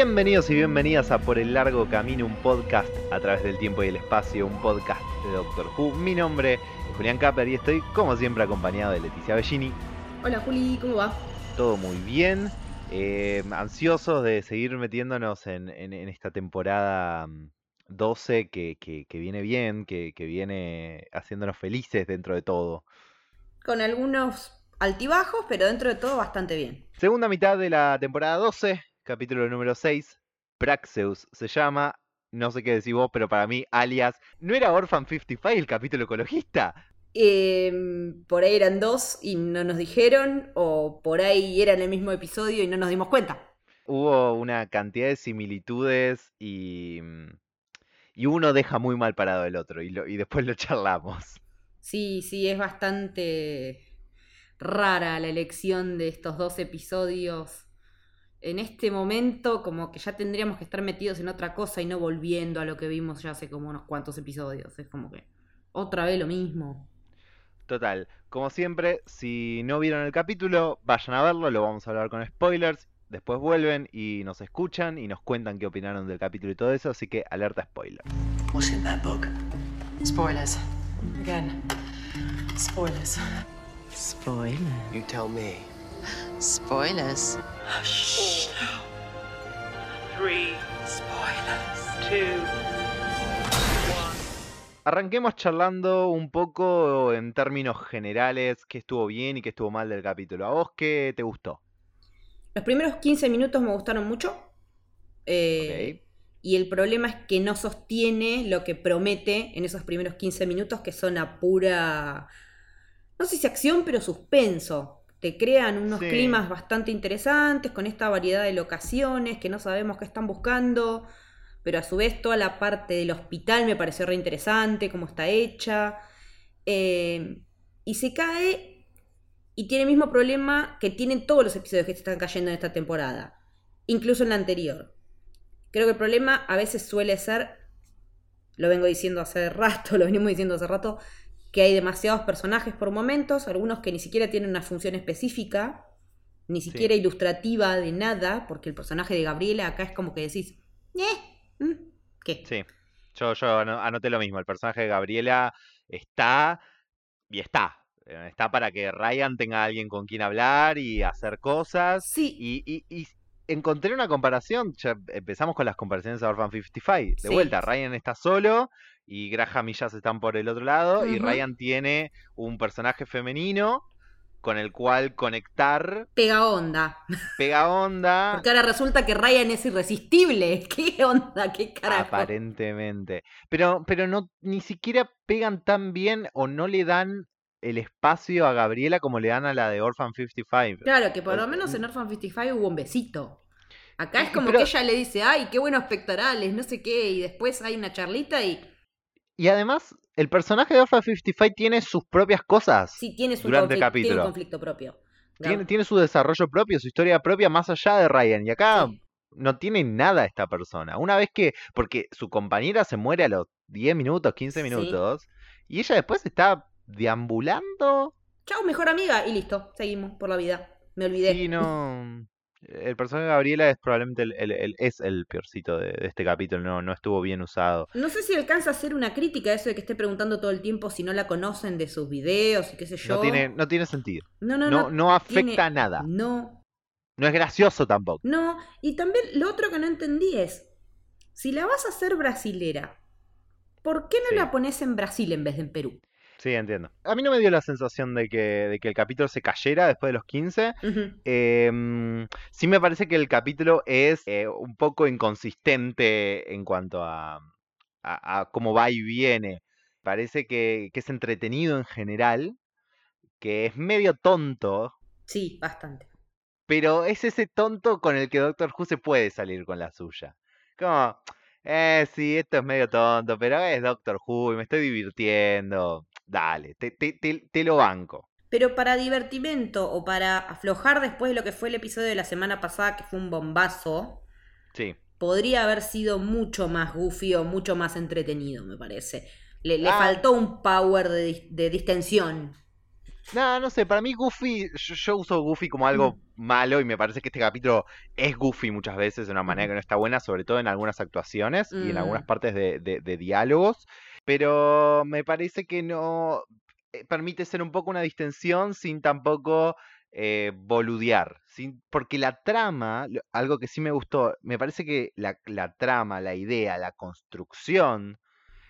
Bienvenidos y bienvenidas a Por el Largo Camino, un podcast a través del tiempo y el espacio, un podcast de Doctor Who. Mi nombre es Julián Capper y estoy como siempre acompañado de Leticia Bellini. Hola Juli, ¿cómo va? Todo muy bien, eh, ansiosos de seguir metiéndonos en, en- en esta temporada mm, 12 que, que- que viene bien, que, que viene haciéndonos felices dentro de todo. Con algunos altibajos, pero dentro de todo bastante bien. Segunda mitad de la temporada 12, capítulo número 6, Praxeus se llama, no sé qué decir vos, pero para mí, alias, ¿no era Orphan 55 el capítulo ecologista? Eh, por ahí eran dos y no nos dijeron, o por ahí era en el mismo episodio y no nos dimos cuenta. Hubo una cantidad de similitudes y, mm, y uno deja muy mal parado el otro y, lo- y después lo charlamos. Sí, sí, es bastante rara la elección de estos dos episodios. En este momento, como que ya tendríamos que estar metidos en otra cosa y no volviendo a lo que vimos ya hace como unos cuantos episodios. Es como que otra vez lo mismo. Total, como siempre, si no vieron el capítulo, vayan a verlo, lo vamos a hablar con spoilers. Después vuelven y nos escuchan y nos cuentan qué opinaron del capítulo y todo eso, así que alerta spoiler. What's in that book? Spoilers. Again. Spoilers. Spoiler. You tell me. Spoilers. Three, Spoilers. two, Arranquemos charlando un poco en términos generales qué estuvo bien y qué estuvo mal del capítulo. ¿A vos qué te gustó? Los primeros 15 minutos me gustaron mucho. Eh, Y el problema es que no sostiene lo que promete en esos primeros 15 minutos, que son a pura. No sé si acción, pero suspenso. Te crean unos Sí. climas bastante interesantes con esta variedad de locaciones que no sabemos qué están buscando. Pero a su vez, toda la parte del hospital me pareció re interesante, cómo está hecha. Eh, y se cae y tiene el mismo problema que tienen todos los episodios que están cayendo en esta temporada, incluso en la anterior. Creo que el problema a veces suele ser, lo vengo diciendo hace rato, lo venimos diciendo hace rato, que hay demasiados personajes por momentos, algunos que ni siquiera tienen una función específica, ni siquiera ilustrativa de nada, porque el personaje de Gabriela acá es como que decís, ¿eh? ¿Mm? ¿Qué? Sí, yo, yo ano- anoté lo mismo. El personaje de Gabriela está y está. Eh, Está para que Ryan tenga a alguien con quien hablar y hacer cosas. Sí, Y, y- y encontré una comparación. Ya empezamos con las comparaciones a Orphan 55. De Sí. vuelta, Ryan está solo y Graham y Jazz están por el otro lado. Y. Ryan tiene un personaje femenino con el cual conectar, pega onda. pega onda. Porque ahora resulta que Ryan es irresistible. ¿Qué onda? ¿Qué carajo? Aparentemente. Pero, pero no, ni siquiera pegan tan bien o no le dan el espacio a Gabriela como le dan a la de Orphan 55. Claro, que por lo menos en Orphan 55 hubo un besito. Acá es como pero- que ella le dice, ay, qué buenos pectorales, no sé qué, y después hay una charlita y Y además, el personaje de Orphan 55 tiene sus propias cosas. sí tiene su Durante el conflicto, tiene un capítulo. conflicto propio. Tiene, tiene su desarrollo propio, su historia propia más allá de Ryan. Y acá Sí. no tiene nada esta persona. Una vez que, porque su compañera se muere a los 10 minutos, 15 Sí. minutos, y ella después está deambulando. Chau, mejor amiga, y listo, seguimos por la vida. Me olvidé. Sí, no. El personaje de Gabriela es probablemente el, el- el- es el peorcito de, de este capítulo, no, no estuvo bien usado. No sé si alcanza a hacer una crítica a eso de que esté preguntando todo el tiempo si no la conocen de sus videos y qué sé yo. No tiene, no tiene sentido. no, no, No, no, no afecta tiene- a nada. No, No es gracioso tampoco. No, y también lo otro que no entendí es, si la vas a hacer brasilera, ¿por qué no Sí. la pones en Brasil en vez de en Perú? Sí, entiendo. A mí no me dio la sensación de que, de que el capítulo se cayera después de los 15. Ujú. Em, sí me parece que el capítulo es eh, un poco inconsistente en cuanto a, a- a cómo va y viene. Parece que, que es entretenido en general, que es medio tonto, Sí, bastante. pero es ese tonto con el que Doctor Who se puede salir con la suya. Como, eh, sí, esto es medio tonto, pero es Doctor Who y me estoy divirtiendo. Dale, te, te, te- te lo banco. Pero para divertimento o para aflojar después de lo que fue el episodio de la semana pasada, que fue un bombazo, Sí. podría haber sido mucho más goofy o mucho más entretenido, me parece. Le, le Ah. faltó un power de, de distensión. No, no sé, para mí Goofy, yo, yo uso Goofy como algo malo y me parece que este capítulo es Goofy muchas veces de una manera que no está buena, sobre todo en algunas actuaciones y en algunas Mm. partes de, de- de diálogos, pero me parece que no eh, permite ser un poco una distensión sin tampoco eh, boludear, sin, porque la trama, algo que sí me gustó, me parece que la, la trama, la idea, la construcción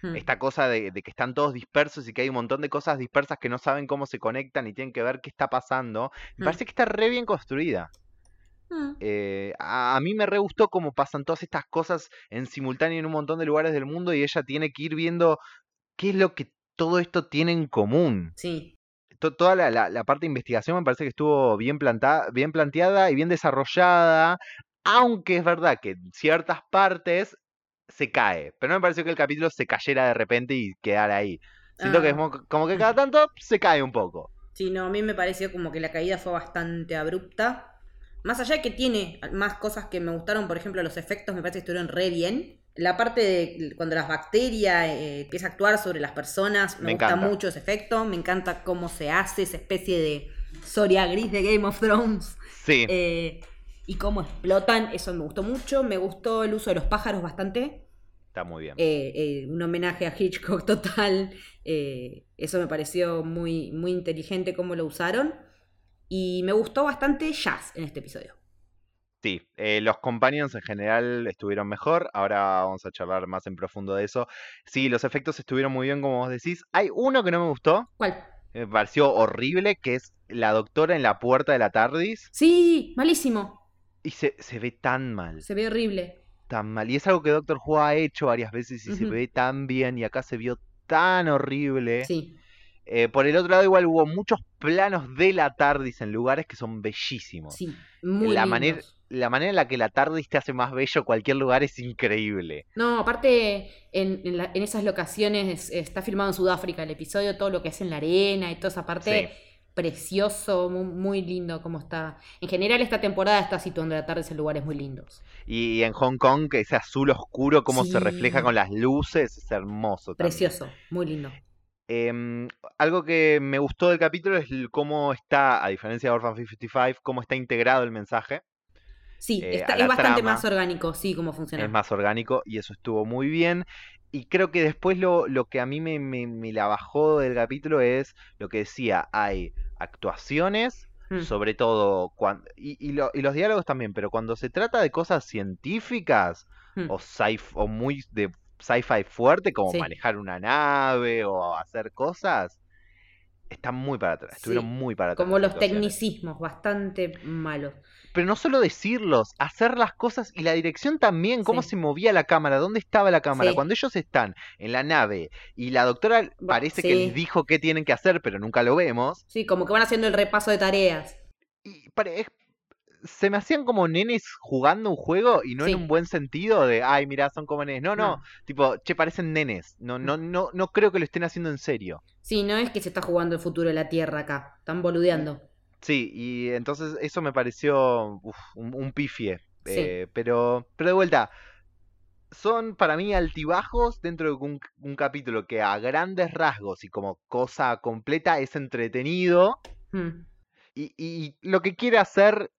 Mm. esta cosa de, de que están todos dispersos y que hay un montón de cosas dispersas que no saben cómo se conectan y tienen que ver qué está pasando, me Mm. parece que está re bien construida. Mm. Eh, a, a mí me re gustó cómo pasan todas estas cosas en simultáneo en un montón de lugares del mundo y ella tiene que ir viendo qué es lo que todo esto tiene en común. Sí. To- toda la, la- la parte de investigación me parece que estuvo bien, planta- bien planteada y bien desarrollada, aunque es verdad que en ciertas partes se cae, pero no me pareció que el capítulo se cayera de repente y quedara ahí. Siento que es Ah. mo- como que cada tanto se cae un poco. Sí, no, a mí me pareció como que la caída fue bastante abrupta. Más allá de que tiene más cosas que me gustaron, por ejemplo, los efectos me parece que estuvieron re bien. La parte de cuando las bacterias eh, empieza a actuar sobre las personas, me, Me gusta encanta. mucho ese efecto. Me encanta cómo se hace esa especie de Soria gris de Game of Thrones. Sí, Eh, y cómo explotan, eso me gustó mucho. Me gustó el uso de los pájaros bastante. está muy bien. Eh, eh, un homenaje a Hitchcock total. eh, eso me pareció muy, muy inteligente cómo lo usaron. Y me gustó bastante Jazz en este episodio. Sí, eh, los companions en general estuvieron mejor. Ahora vamos a charlar más en profundo de eso. Sí, los efectos estuvieron muy bien, como vos decís. Hay uno que no me gustó, ¿Cuál? me pareció horrible, que es la doctora en la puerta de la TARDIS. Sí, malísimo. Y se, se ve tan mal, Se ve horrible. tan mal. Y es algo que Doctor Who ha hecho varias veces y se ve tan bien. Y acá se vio tan horrible. Sí. Eh, por el otro lado, igual hubo muchos planos de la TARDIS en lugares que son bellísimos. Sí, muy la, manera, la manera en la que la TARDIS te hace más bello cualquier lugar es increíble. No, aparte, en, en la- en esas locaciones está filmado en Sudáfrica el episodio, todo lo que es en la arena y toda esa parte. Sí. Precioso, mu- muy, lindo como está. En general, esta temporada está situando la tarde en lugares muy lindos. Y en Hong Kong, que ese azul oscuro, cómo se refleja con las luces, es hermoso. también. Precioso, muy lindo. Em, algo que me gustó del capítulo es cómo está, a diferencia de Orphan 55, cómo está integrado el mensaje. Sí, Eh, está- es bastante trama. más orgánico, sí, cómo funciona. Es más orgánico y eso estuvo muy bien. Y creo que después lo, lo que a mí me, me- me la bajó del capítulo es lo que decía, hay actuaciones, Mm. sobre todo, cuan- y, y lo- y los diálogos también, pero cuando se trata de cosas científicas Mm. o, sci o muy de sci-fi fuerte, como Sí. manejar una nave o hacer cosas, están muy para atrás, estuvieron muy para atrás. Como los tecnicismos, bastante malos. Pero no solo decirlos, hacer las cosas y la dirección también, cómo Sí. se movía la cámara, dónde estaba la cámara. Sí. Cuando ellos están en la nave y la doctora parece que les dijo qué tienen que hacer, pero nunca lo vemos, Sí, como que van haciendo el repaso de tareas. y es- se me hacían como nenes jugando un juego y no Sí. en un buen sentido de, ay, mira, son como nenes. No, no, No. tipo, che, parecen nenes. No, no, no, no creo que lo estén haciendo en serio. Sí, no es que se está jugando el futuro de la Tierra acá. Están boludeando. Sí, y entonces eso me pareció uf, un, un pifie. Sí. eh, pero, pero de vuelta, son para mí altibajos dentro de un, un capítulo que a grandes rasgos y como cosa completa es entretenido Mm. y, y lo que quiere hacer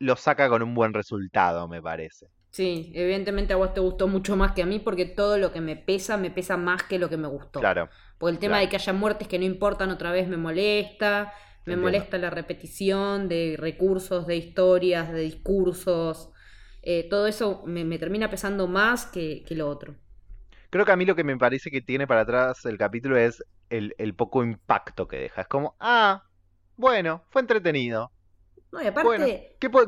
lo saca con un buen resultado, me parece. Sí, evidentemente a vos te gustó mucho más que a mí porque todo lo que me pesa me pesa más que lo que me gustó. Claro, Porque el tema claro. de que haya muertes que no importan otra vez me molesta. Me Entiendo. molesta la repetición de recursos, de historias, de discursos. Eh, todo eso me, me termina pesando más que, que lo otro. creo que a mí lo que me parece que tiene para atrás el capítulo es el, el poco impacto que deja. Es como, ah, bueno, fue entretenido. No, y aparte, Bueno,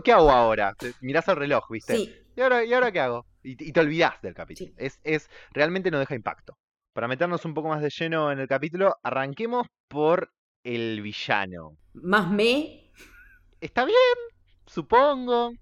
¿qué, hago ahora? Mirás el reloj, ¿viste? sí, ¿Y ahora, ¿Y ahora qué hago? Y, y te olvidás del capítulo. Sí. Es, es, realmente no deja impacto. Para meternos un poco más de lleno en el capítulo, arranquemos por el villano. más me. Está bien, supongo.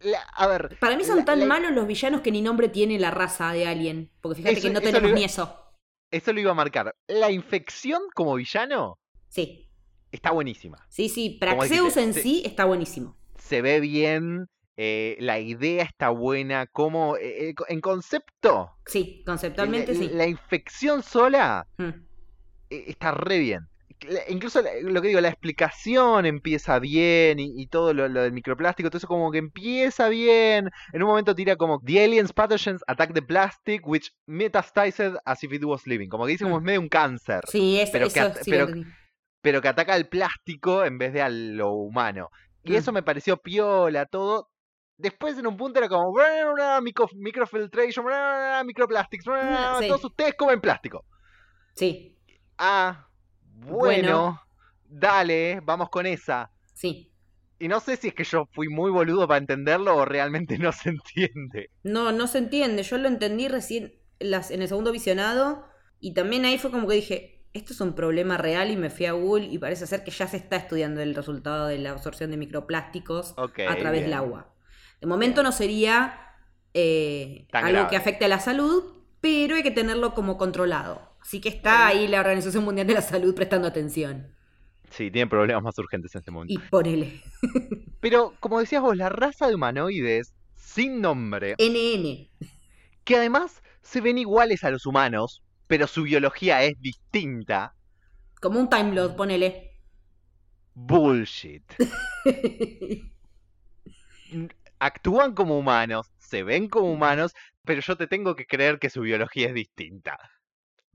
La- a ver, Para mí son la- tan la- malos los villanos que ni nombre tiene la raza de Alien. Porque fíjate Eso- que no tenemos iba- ni eso. eso lo iba a marcar. La infección como villano Sí, está buenísima. sí, sí. Praxeus en sí. sí está buenísimo. Se ve bien, eh, la idea está buena, como eh, eh, en concepto. Sí, conceptualmente la, sí. la infección sola Mm. eh, está re bien. incluso lo que digo, la explicación empieza bien y, y todo lo, lo del microplástico, todo eso como que empieza bien. En un momento tira como The aliens pathogens attack the plastic which metastasized as if it was living. Como que dice como es medio un cáncer, Sí, eso, Pero que eso at- sí pero-. Pero que ataca al plástico en vez de a lo humano. Y Mm. eso me pareció piola, todo. Después en un punto era como "Bra, bra, micro, microfiltration, microplastics, sí. todos ustedes comen plástico. Sí, Ah, bueno, Bueno. dale, vamos con esa. sí. Y no sé si es que yo fui muy boludo para entenderlo o realmente no se entiende. No, no se entiende. Yo lo entendí recién las, en el segundo visionado. Y también ahí fue como que dije, esto es un problema real y me fui a Google y parece ser que ya se está estudiando el resultado de la absorción de microplásticos a través del agua. De momento no sería eh, algo grave. que afecte a la salud, pero hay que tenerlo como controlado. Así que está ahí la Organización Mundial de la Salud prestando atención. Sí, tiene problemas más urgentes en este momento. Y ponele. Pero, como decías vos, la raza de humanoides sin nombre, NN. que además se ven iguales a los humanos, pero su biología es distinta. Como un Time Lord, ponele. Bullshit. Actúan como humanos, se ven como humanos, pero yo te tengo que creer que su biología es distinta.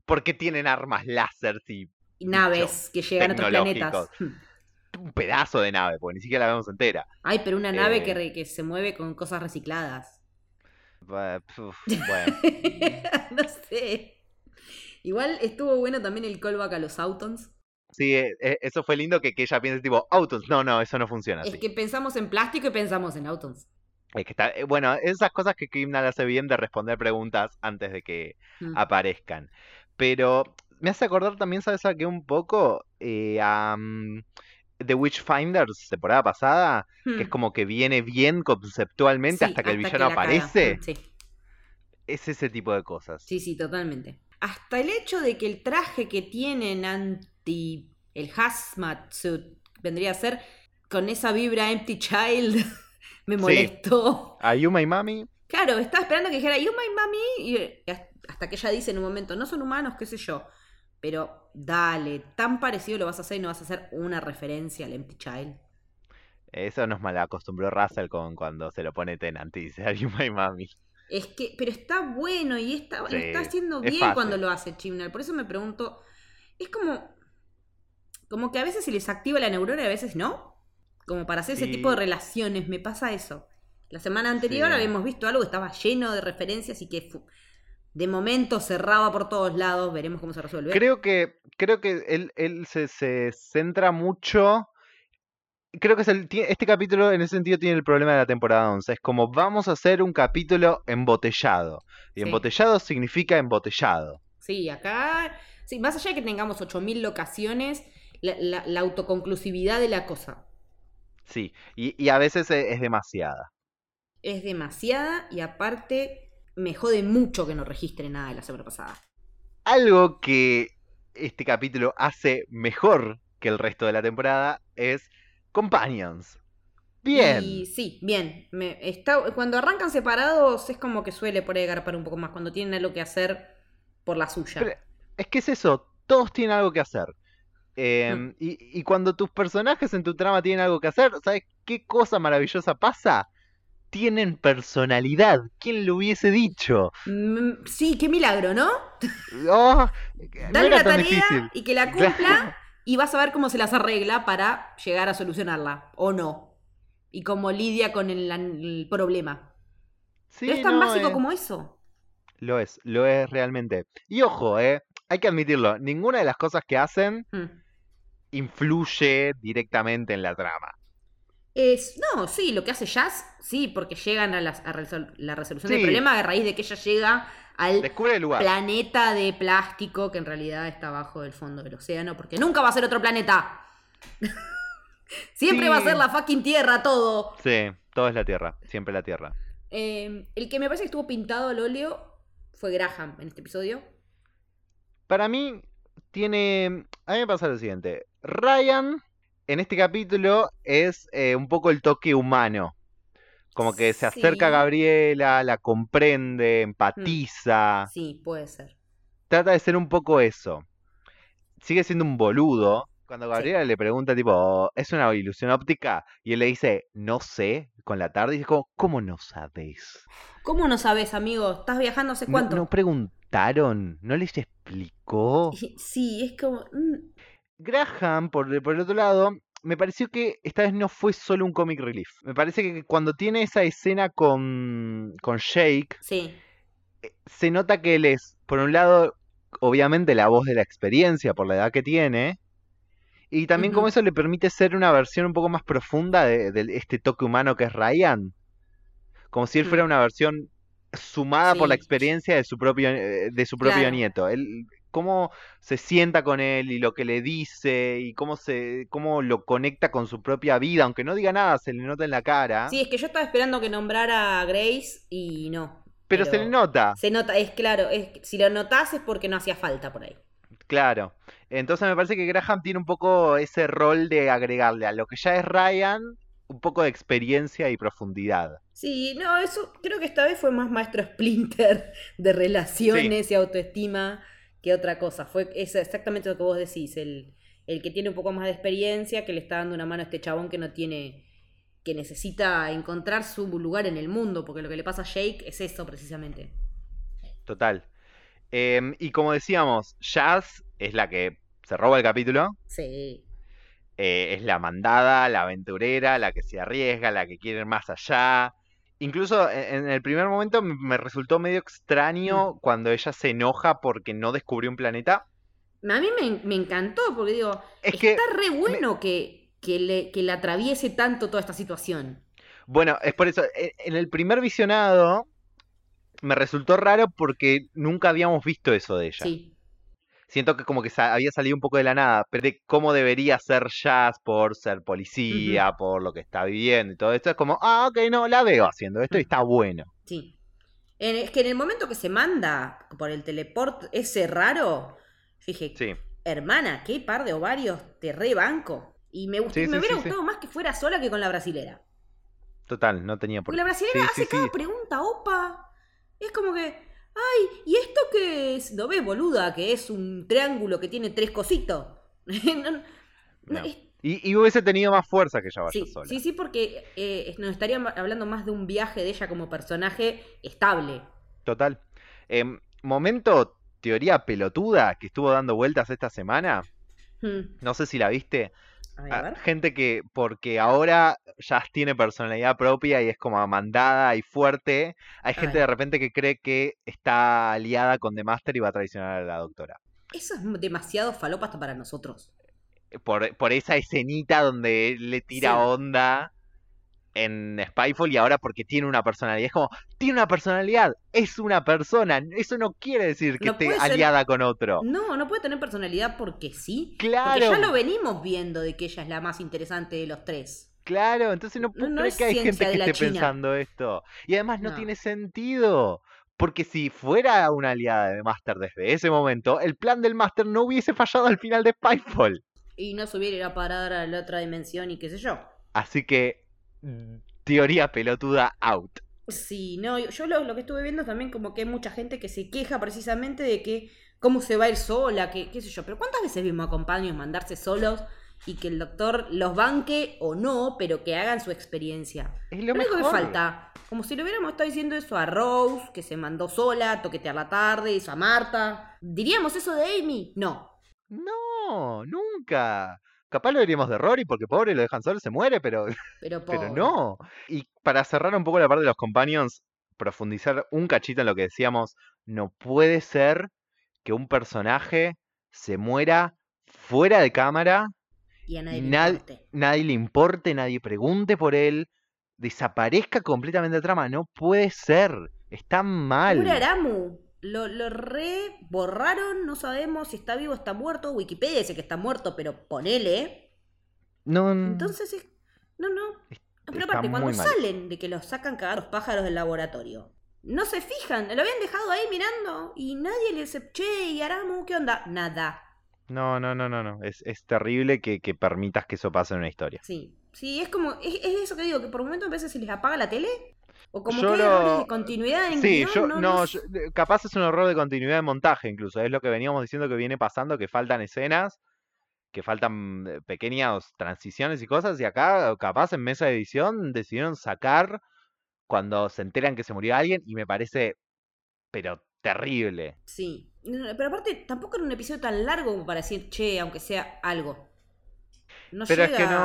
Porque tienen armas láser y Y naves que llegan a otros planetas. un pedazo de nave, porque ni siquiera la vemos entera. Ay, pero una nave Eh. que, re- que se mueve con cosas recicladas. Bueno, no sé. Igual estuvo bueno también el callback a los Autons. sí, eh, eh, eso fue lindo que, que ella piense tipo, autos, no, no, eso no funciona así. Es que pensamos en plástico y pensamos en Autons. Es que está, eh, bueno, esas cosas que Kimnal hace bien de responder preguntas antes de que Mm. aparezcan. Pero me hace acordar también, ¿sabes a qué un poco? Eh, a mm, The Witchfinders, temporada pasada, que es Hmm. como que viene bien conceptualmente Sí, hasta que el villano aparece. Sí, Es ese tipo de cosas. sí, sí, totalmente. Hasta el hecho de que el traje que tienen anti. el hazmat suit vendría a ser con esa vibra empty child. me Sí. molestó. Ayuma y Mami, Claro, estaba esperando que dijera You my mommy y eh, hasta que ella dice en un momento, no son humanos, qué sé yo. Pero dale, tan parecido lo vas a hacer y no vas a hacer una referencia al Empty Child. eso nos malacostumbró Russell con cuando se lo pone Tenant y dice Ayuma y Mami. Es que, pero está bueno y está, lo está haciendo bien cuando lo hace Chibnall. Por eso me pregunto, es como, como que a veces se les activa la neurona y a veces no. Como para hacer ese tipo de relaciones, me pasa eso. La semana anterior Sí. habíamos visto algo que estaba lleno de referencias y que de momento cerraba por todos lados. Veremos cómo se resuelve. Creo que, creo que él, él se, se centra mucho. Creo que es el, este capítulo en ese sentido tiene el problema de la temporada 11. Es como vamos a hacer un capítulo embotellado. Y Sí. embotellado significa embotellado. Sí, acá, sí, más allá de que tengamos 8.000 locaciones, la, la- la autoconclusividad de la cosa Sí, y, y a veces e- es, demasiada. es demasiada y aparte me jode mucho que no registre nada de la semana pasada. Algo que este capítulo hace mejor que el resto de la temporada es Companions. Bien. Y sí, bien. Me, está, cuando arrancan separados es como que suele por ahí agarpar un poco más, cuando tienen algo que hacer por la suya. Pero es que es eso, todos tienen algo que hacer. Eh, Mm. y, y cuando tus personajes en tu trama tienen algo que hacer, ¿sabes qué cosa maravillosa pasa? Tienen personalidad. ¿Quién lo hubiese dicho? Mm, sí, qué milagro, ¿no? Oh, Dale la tarea difícil. y que la cumpla y vas a ver cómo se las arregla para llegar a solucionarla, o no. Y cómo lidia con el, el problema. Sí, Pero es tan no, básico eh, como eso. Lo es, lo es realmente. Y ojo, eh, hay que admitirlo, ninguna de las cosas que hacen Mm. influye directamente en la trama. Es, no, sí, lo que hace Jazz, sí, porque llegan a, las- a resol- la resolución del problema a raíz de que ella llega al Descubre el lugar. planeta de plástico que en realidad está abajo del fondo del océano, porque nunca va a ser otro planeta. Siempre va a ser la fucking Tierra todo. Sí, todo es la Tierra, siempre la Tierra. Eh, el que me parece que estuvo pintado al óleo fue Graham en este episodio. Para mí, tiene. A mí me pasa lo siguiente. Ryan, en este capítulo, es eh, un poco el toque humano. Como que se acerca a. Gabriela, la comprende, empatiza. Sí, puede ser. Trata de ser un poco eso. Sigue siendo un boludo, Cuando Gabriela le pregunta, tipo, ¿es una ilusión óptica? Y él le dice, no sé, con la tarde, y dice como, ¿cómo no sabes? ¿Cómo no sabes, amigo? ¿Estás viajando hace ¿No, cuánto? no preguntaron? ¿No les explicó? Sí, es como... Graham, por, por el otro lado, me pareció que esta vez no fue solo un comic relief. Me parece que cuando tiene esa escena con, con Shake, Sí, se nota que él es, por un lado, obviamente la voz de la experiencia por la edad que tiene, y también como eso le permite ser una versión un poco más profunda de, de este toque humano que es Ryan. Como si él fuera Mm. una versión sumada por la experiencia de su propio, eh, de su propio Claro. nieto. Él, cómo se sienta con él y lo que le dice y cómo se cómo lo conecta con su propia vida, aunque no diga nada, se le nota en la cara, Sí, es que yo estaba esperando que nombrara a Grace y no. pero, se le nota. Se nota, es claro, es, si lo notás es porque no hacía falta por ahí. Claro. Entonces me parece que Graham tiene un poco ese rol de agregarle a lo que ya es Ryan un poco de experiencia y profundidad. Sí, no, eso creo que esta vez fue más maestro Splinter de relaciones y autoestima que otra cosa. Fue es exactamente lo que vos decís, el, el que tiene un poco más de experiencia, que le está dando una mano a este chabón que no tiene, que necesita encontrar su lugar en el mundo, porque lo que le pasa a Jake es eso precisamente. Total. Em, y como decíamos, Jazz es la que se roba el capítulo. Sí. eh, es la mandada, la aventurera, la que se arriesga, la que quiere ir más allá. Incluso e- en el primer momento me resultó medio extraño cuando ella se enoja porque no descubrió un planeta. A mí me, me encantó, porque digo, Es que, está re bueno que, que, le, que le atraviese tanto toda esta situación. bueno, es por eso, e- en el primer visionado me resultó raro porque nunca habíamos visto eso de ella. Sí. Siento que como que sa- había salido un poco de la nada, pero de cómo debería ser Jazz por ser policía, por lo que está viviendo y todo esto, es como, ah, ok, no, la veo haciendo esto y está bueno. Sí. En- es que en el momento que se manda por el teleport ese raro, dije, Sí, hermana, qué par de ovarios, te rebanco. Y me, gustó, Sí, me sí, hubiera gustado más que fuera sola que con la brasilera. total, no tenía por Porque qué. la brasilera hace cada pregunta, opa. Es como que, ay, ¿y esto qué es? ¿No ves, boluda? Que es un triángulo que tiene tres cositos. No, no, No. es- Y, y hubiese tenido más fuerza que ella vaya sí, sola. sí, sí, porque eh, nos estarían hablando más de un viaje de ella como personaje estable. Total. Em, momento, teoría pelotuda que estuvo dando vueltas esta semana. Hmm. No sé si la viste. A ver, Ah, gente que, porque ahora Jazz tiene personalidad propia y es como mandada y fuerte. Hay gente de repente que cree que está aliada con The Master y va a traicionar a la doctora. Eso es demasiado falopa hasta para nosotros. Por, por esa escenita donde le tira Sí. onda en Spyfall y ahora porque tiene una personalidad. Es como, tiene una personalidad, es una persona. Eso no quiere decir que No esté ser- aliada con otro. No, no puede tener personalidad porque sí. Claro. Porque ya lo venimos viendo de que ella es la más interesante de los tres. Claro, entonces no puedo no creer que hay gente que esté China. pensando esto. Y además no, No. tiene sentido. Porque si fuera una aliada de Master desde ese momento, el plan del Master no hubiese fallado al final de Spyfall. Y no se hubiera ido a parar a la otra dimensión y qué sé yo. Así que, teoría pelotuda out. Sí, no, yo- lo, lo que estuve viendo también como que hay mucha gente que se queja precisamente de que cómo se va a ir sola, que qué sé yo, pero ¿cuántas veces vimos a compañeros mandarse solos y que el doctor los banque o no, pero que hagan su experiencia? Es lo único que mejor. falta, como si le hubiéramos estado diciendo eso a Rose, que se mandó sola, a toquetear la tarde, eso a Marta. ¿Diríamos eso de Amy? No. No, nunca. Capaz lo diríamos de Rory porque pobre lo dejan solo, se muere, pero, Pero, no. Y para cerrar un poco la parte de los companions, profundizar un cachito en lo que decíamos, no puede ser que un personaje se muera fuera de cámara, Y a nadie y le nad- importe. nadie le importe, nadie pregunte por él, desaparezca completamente de trama. No puede ser. Está mal. Pobre Aramu. Lo, lo re borraron, no sabemos si está vivo o está muerto. Wikipedia dice que está muerto, pero ponele. No, Entonces es. No, no. Pero aparte, cuando salen de que los sacan cagar los pájaros del laboratorio, no se fijan. Lo habían dejado ahí mirando y nadie le dice, che, ¿y Aramu qué onda? Nada. no, no, no, no, no. Es, es terrible que, que permitas que eso pase en una historia. Sí. Sí, es como. Es, es eso que digo, que por momentos a veces se les apaga la tele. O como Yo que hay lo- errores de continuidad en Sí, guion, yo, no, no, no yo- capaz es un error de continuidad de montaje incluso, es lo que veníamos diciendo que viene pasando, que faltan escenas que faltan eh, pequeñas transiciones y cosas, y acá capaz en mesa de edición decidieron sacar cuando se enteran que se murió alguien y me parece, pero terrible. Sí. Pero aparte, tampoco era un episodio tan largo como para decir, che, aunque sea algo. No Pero es llega que no-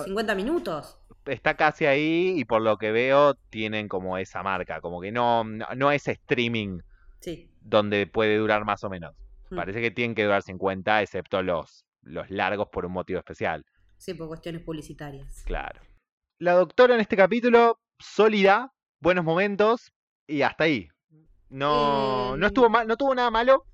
a 50 minutos. Está casi ahí y por lo que veo tienen como esa marca, como que no, no, no es streaming Sí. donde puede durar más o menos. Mm. Parece que tienen que durar 50, excepto los, los largos por un motivo especial. Sí, por cuestiones publicitarias. Claro. La doctora en este capítulo, sólida, buenos momentos y hasta ahí. No, no Eh, estuvo mal, no tuvo nada malo.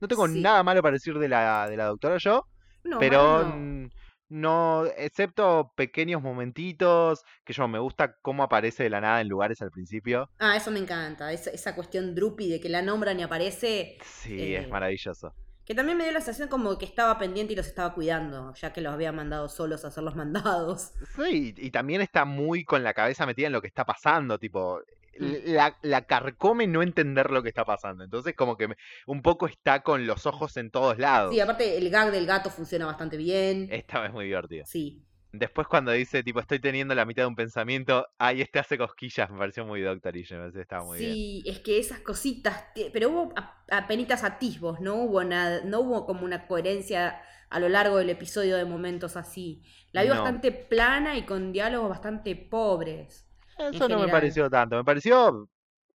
No tengo sí. nada malo para decir de la, de la doctora yo, No, pero no. No, excepto pequeños momentitos, que yo me gusta cómo aparece de la nada en lugares al principio. Ah, eso me encanta. Esa, esa cuestión droopy de que la nombran y aparece. Sí, es Eh, maravilloso. Que también me dio la sensación como que estaba pendiente y los estaba cuidando, ya que los había mandado solos a hacer los mandados. Sí, y también está muy con la cabeza metida en lo que está pasando, tipo. La, la carcome no entender lo que está pasando. Entonces, como que un poco está con los ojos en todos lados. Sí, aparte el gag del gato funciona bastante bien. Esta vez muy divertido. Sí. Después cuando dice, tipo, estoy teniendo la mitad de un pensamiento, ay, este hace cosquillas, me pareció muy doctorish, me pareció que estaba muy bien. Sí, es que esas cositas, pero hubo apenitas atisbos, no hubo nada, no hubo como una coherencia a lo largo del episodio de momentos así. La vi No. bastante plana y con diálogos bastante pobres. Eso no me pareció tanto, me pareció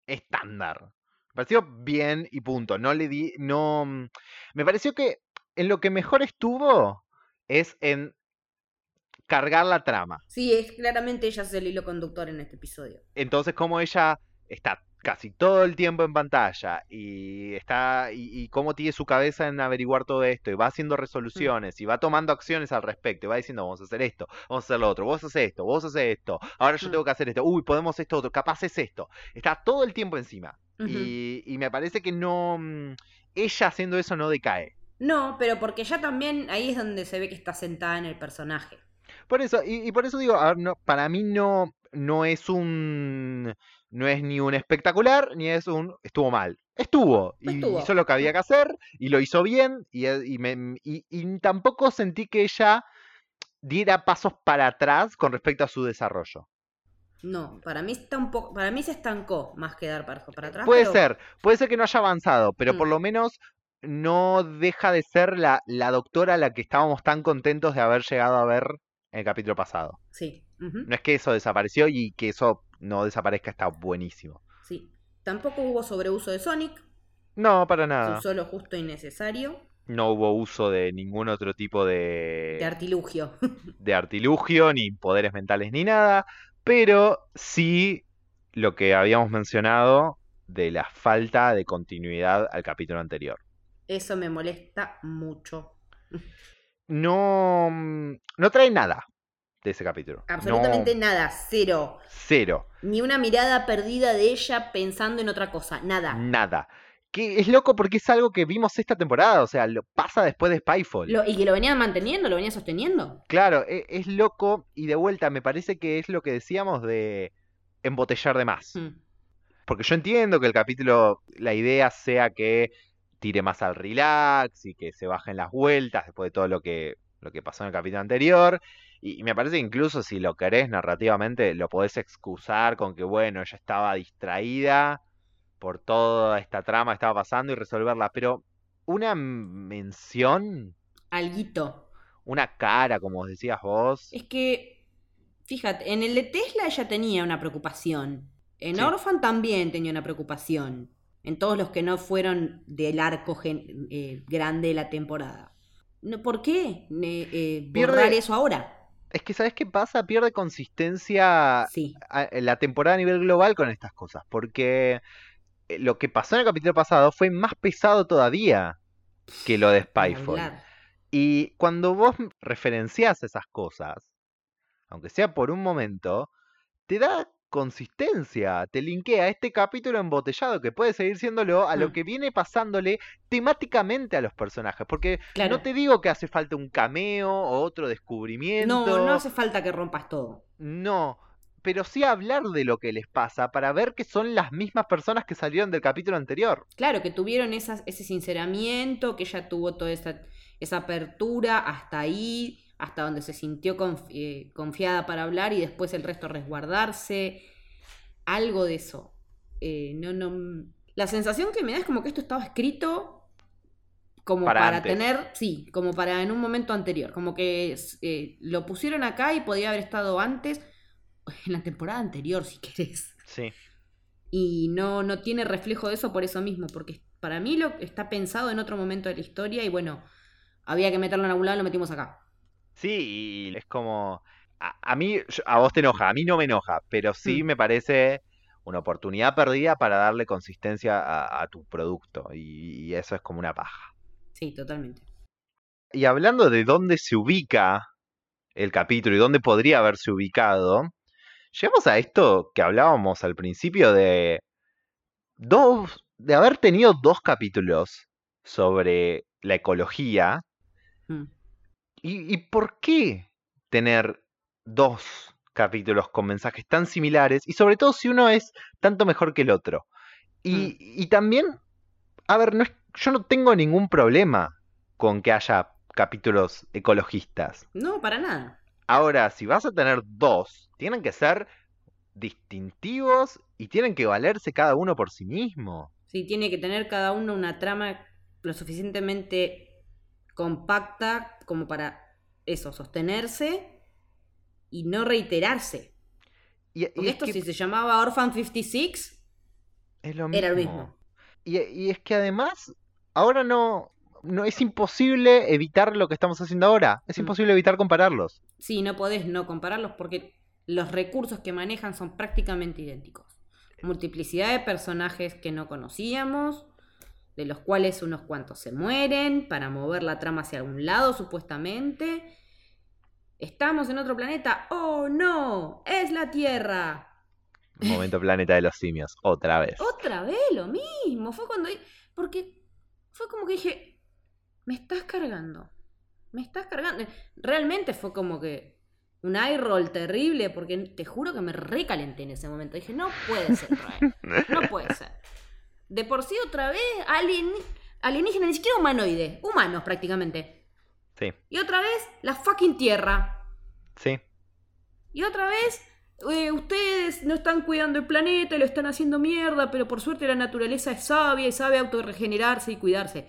estándar. Me pareció bien y punto. No le di, no. mm, Me pareció que en lo que mejor estuvo es en cargar la trama. Sí, es claramente ella es el hilo conductor en este episodio. Entonces, como ella está casi todo el tiempo en pantalla y está y, y cómo tiene su cabeza en averiguar todo esto y va haciendo resoluciones y va tomando acciones al respecto y va diciendo vamos a hacer esto, vamos a hacer lo otro, vos haces esto, vos haces esto, ahora yo Mm. tengo que hacer esto, uy, podemos esto otro, capaz es esto. Está todo el tiempo encima y, y me parece que no mm, ella haciendo eso no decae. No, pero porque ya también ahí es donde se ve que está sentada en el personaje. Por eso, y, y por eso digo, a ver, no, para mí no, no es un, no es ni un espectacular, ni es un, estuvo mal. Estuvo, y Estuvo. hizo lo que había que hacer, y lo hizo bien, y, e- y me, y- y tampoco sentí que ella diera pasos para atrás con respecto a su desarrollo. No, para mí está un poco, para mí se estancó más que dar para, para atrás. Puede pero- ser, puede ser que no haya avanzado, pero Mm. por lo menos no deja de ser la, la doctora a la que estábamos tan contentos de haber llegado a ver en el capítulo pasado. Sí. No es que eso desapareció y que eso no desaparezca, está buenísimo. Sí. Tampoco hubo sobreuso de Sonic, No, para nada. usó lo justo y necesario. No hubo uso de ningún otro tipo De de, artilugio. de artilugio, ni poderes mentales, ni nada. Pero sí lo que habíamos mencionado de la falta de continuidad al capítulo anterior. Eso me molesta mucho. No, mm, no trae nada de ese capítulo. No, Absolutamente nada, cero. cero. Ni una mirada perdida de ella pensando en otra cosa, nada. Nada. Que es loco porque es algo que vimos esta temporada. O sea, lo pasa después de Spyfall. Lo- y que lo venían manteniendo, lo venían sosteniendo. Claro, e- es, loco y de vuelta me parece que es lo que decíamos de embotellar de más. Mm. Porque yo entiendo que el capítulo, la idea sea que tire más al relax y que se bajen las vueltas después de todo lo que, lo que pasó en el capítulo anterior. Y, y me parece que incluso si lo querés narrativamente, lo podés excusar con que, bueno, ella estaba distraída por toda esta trama que estaba pasando y resolverla. Pero una mención, Alguito. una cara, como decías vos. Es que, fíjate, en el de Tesla ella tenía una preocupación. En Sí. Orphan también tenía una preocupación. En todos los que no fueron del arco gen- eh, grande de la temporada. ¿Por qué eh, Pierde- borrar eso ahora? Es que, ¿sabes qué pasa? Pierde consistencia Sí. la temporada a nivel global con estas cosas, porque eh, lo que pasó en el capítulo pasado fue más pesado todavía que lo de Spyfall. hablar. Y cuando vos referencias esas cosas, aunque sea por un momento, te da consistencia, te linkea este capítulo embotellado que puede seguir siéndolo a lo Mm. que viene pasándole temáticamente a los personajes, porque Claro. no te digo que hace falta un cameo o otro descubrimiento. No, no hace falta que rompas todo. No, pero sí hablar de lo que les pasa para ver que son las mismas personas que salieron del capítulo anterior. Claro, que tuvieron esas, ese sinceramiento, que ella tuvo toda esa esa apertura hasta ahí, hasta donde se sintió eh, confiada para hablar y después el resto resguardarse. Algo de eso. Eh, no, no. La sensación que me da es como que esto estaba escrito como Para tener, sí, como para en un momento anterior, como que eh, lo pusieron acá y podía haber estado antes, en la temporada anterior, si querés. Sí. Y no, no tiene reflejo de eso por eso mismo, porque para mí lo está pensado en otro momento de la historia y bueno, había que meterlo en algún lado y lo metimos acá. Sí, y es como. A, a mí, yo- a vos te enoja, a mí no me enoja, pero sí Mm. me parece una oportunidad perdida para darle consistencia a, a tu producto. Y, y eso es como una paja. Sí, totalmente. Y hablando de dónde se ubica el capítulo y dónde podría haberse ubicado, llegamos a esto que hablábamos al principio de dos, de haber tenido dos capítulos sobre la ecología. Mm. ¿Y, y por qué tener dos capítulos con mensajes tan similares? Y sobre todo si uno es tanto mejor que el otro. Y, y también, a ver, no es- yo no tengo ningún problema con que haya capítulos ecologistas. No, para nada. Ahora, si vas a tener dos, tienen que ser distintivos y tienen que valerse cada uno por sí mismo. Sí, tiene que tener cada uno una trama lo suficientemente compacta como para eso, sostenerse y no reiterarse. Y, y Porque es esto que si se llamaba Orphan 56, es lo era lo mismo. mismo. Y, y es que además, ahora no, no es imposible evitar lo que estamos haciendo ahora. Es Mm. imposible evitar compararlos. sí, no podés no compararlos porque los recursos que manejan son prácticamente idénticos. Multiplicidad de personajes que no conocíamos, de los cuales unos cuantos se mueren para mover la trama hacia algún lado, supuestamente. Estamos en otro planeta. ¡Oh, no! ¡Es la Tierra! Momento planeta de los simios, otra vez. Otra vez lo mismo. Fue cuando. Porque fue como que dije. Me estás cargando. Me estás cargando. Realmente fue como que. Un eye roll terrible. Porque te juro que me recalenté en ese momento. Dije, no puede ser. No puede ser. De por sí, otra vez. Alien, alienígena, ni siquiera humanoide. Humanos prácticamente. Sí, Y otra vez, la fucking Tierra. sí. Y otra vez, eh, ustedes no están cuidando el planeta, lo están haciendo mierda, pero por suerte la naturaleza es sabia y sabe autorregenerarse y cuidarse.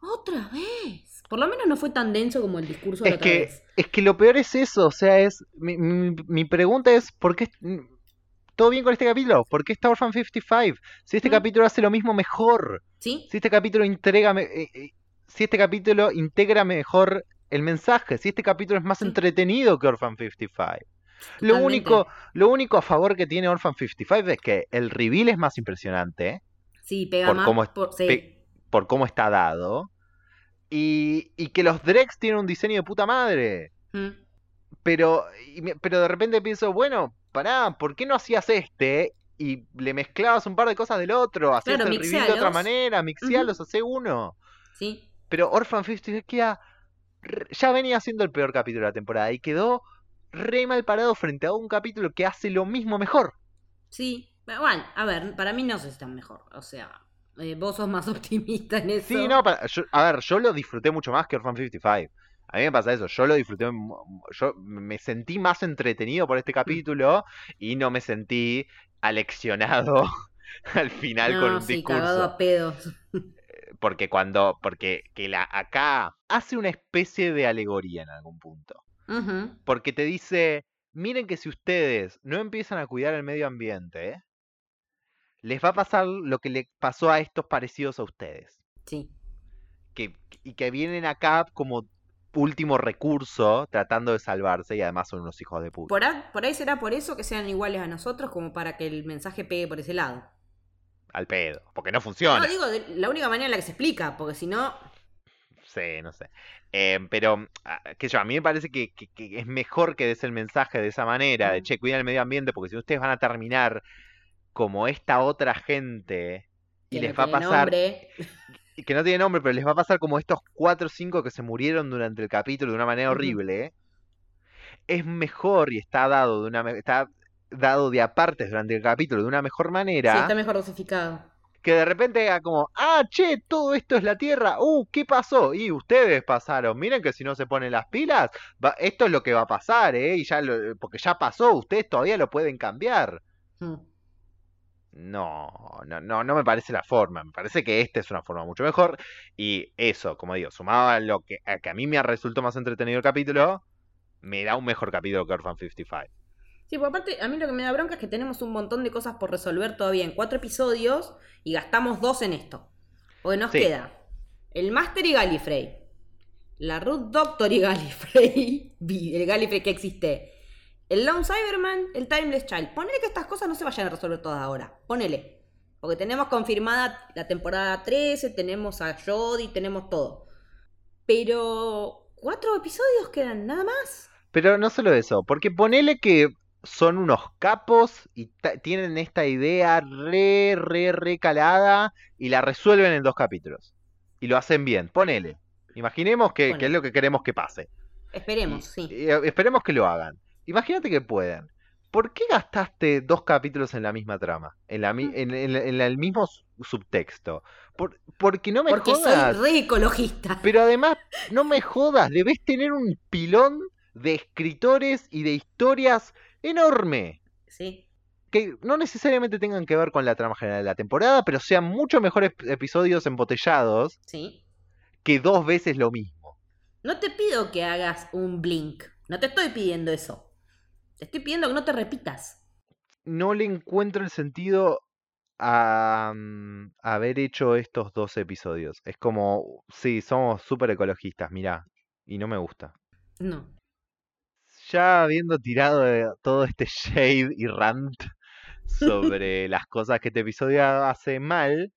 Otra vez. Por lo menos no fue tan denso como el discurso de la Es otra que, vez. es que lo peor es eso, o sea, es. Mi, mi- mi pregunta es: ¿por qué. ¿Todo bien con este capítulo? ¿Por qué está Orphan 55? Si este Mm. capítulo hace lo mismo mejor. ¿Sí? Si este capítulo entrega. eh, eh, si este capítulo integra mejor el mensaje. Si este capítulo es más Sí. entretenido que Orphan 55. Lo Totalmente. único, lo único a favor que tiene Orphan 55 es que el reveal es más impresionante Sí, pega por más. cómo por- sí. pe- por cómo está dado. Y, y que los Drex tienen un diseño de puta madre. Mm. Pero, y pero de repente pienso, bueno, pará, ¿por qué no hacías este? Y le mezclabas un par de cosas del otro, hacías Claro, el reveal de otra manera, mixialos, hace uno. Sí. Pero Orphan 55 queda. re- Ya venía siendo el peor capítulo de la temporada y quedó re mal parado frente a un capítulo que hace lo mismo mejor. Sí. Bueno, a ver, para mí no sé si están mejor. O sea, eh, vos sos más optimista en eso. Sí, no, para- yo- a ver, yo lo disfruté mucho más que Orphan 55. A mí me pasa eso, yo lo disfruté, yo me sentí más entretenido por este capítulo y no me sentí aleccionado al final con un sí, cagado discurso. a pedos. Porque cuando, porque que la, acá hace una especie de alegoría en algún punto. Porque te dice, miren que si ustedes no empiezan a cuidar el medio ambiente, les va a pasar lo que le pasó a estos parecidos a ustedes. Sí. que, y que vienen acá como último recurso tratando de salvarse y además son unos hijos de puta. Por, a- por ahí será por eso que sean iguales a nosotros, como para que el mensaje pegue por ese lado. Al pedo, porque no funciona. No, digo, de- la única manera en la que se explica, porque si no. Sí, no sé. Eh, pero, ah, qué sé yo, a mí me parece que, que- que es mejor que des el mensaje de esa manera, de che, cuiden el medio ambiente, porque si ustedes van a terminar como esta otra gente y que les va a pasar, nombre. Y que no tiene nombre, pero les va a pasar como estos cuatro o cinco que se murieron durante el capítulo de una manera horrible, es mejor y está dado de una está dado de apartes durante el capítulo de una mejor Sí, manera está mejor dosificado. que de repente era como, ah, che, todo esto es la Tierra, uh, ¿qué pasó? Y ustedes pasaron, miren que si no se ponen las pilas, va- esto es lo que va a pasar, ¿eh? Y ya lo- porque ya pasó, ustedes todavía lo pueden cambiar. Mm. No, no, no, no me parece la forma. Me parece que esta es una forma mucho mejor. Y eso, como digo, sumado a lo que, a que a mí me resultó más entretenido el capítulo, me da un mejor capítulo que Orphan 55. Sí, por aparte, a mí lo que me da bronca es que tenemos un montón de cosas por resolver todavía en cuatro episodios y gastamos dos en esto. Porque nos Sí. queda el Master y Gallifrey, la Ruth Doctor y Gallifrey, el Gallifrey que existe, el Lone Cyberman, el Timeless Child. Ponele que estas cosas no se vayan a resolver todas ahora. Ponele. Porque tenemos confirmada la temporada 13, tenemos a Jodie, tenemos todo. Pero cuatro episodios quedan, nada más. Pero no solo eso, porque ponele que son unos capos y tienen esta idea re, re, re calada y la resuelven en dos capítulos. Y lo hacen bien, ponele. Imaginemos que, es lo que queremos que pase. Esperemos, Y- sí. y, eh, esperemos que lo hagan. Imagínate que pueden. ¿Por qué gastaste dos capítulos en la misma trama? En, la, mi- en, en- en el mismo su- subtexto. Por- porque no me Porque jodas. soy re ecologista. Pero además, no me jodas. Debes tener un pilón de escritores y de historias enorme. Sí. Que no necesariamente tengan que ver con la trama general de la temporada, pero sean mucho mejores episodios embotellados Sí. que dos veces lo mismo. No te pido que hagas un blink. No te estoy pidiendo eso. Te estoy pidiendo que no te repitas. no le encuentro el sentido a mm, haber hecho estos dos episodios. Es como, sí, somos súper ecologistas, mirá, y no me gusta. No. Ya habiendo tirado de todo este shade y rant sobre las cosas que este episodio hace mal,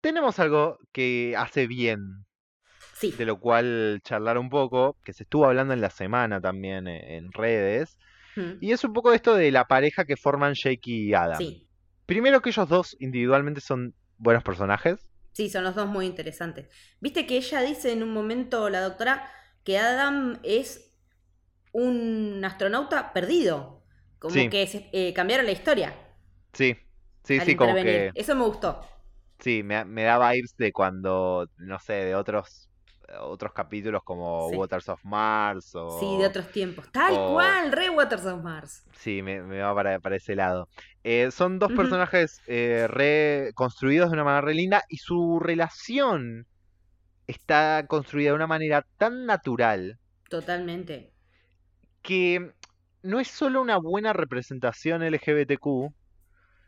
tenemos algo que hace bien, Sí. de lo cual charlar un poco, que se estuvo hablando en la semana también eh, en redes, Mm. y es un poco esto de la pareja que forman Jake y Adam. Sí. Primero que ellos dos individualmente son buenos personajes. Sí, son los dos muy interesantes. Viste que ella dice en un momento, la doctora, que Adam es un astronauta perdido. Como Sí. que se- eh, cambiaron la historia. Sí, sí, sí, como que Eso me gustó. sí, me, me da vibes de cuando, no sé, de otros otros capítulos como Sí. Waters of Mars o Sí, de otros tiempos. Tal o- cual, re Waters of Mars. Sí, me, me va para, para ese lado. Eh, son dos personajes eh, re construidos de una manera re linda y su relación está construida de una manera tan natural Totalmente. que no es solo una buena representación LGBTQ,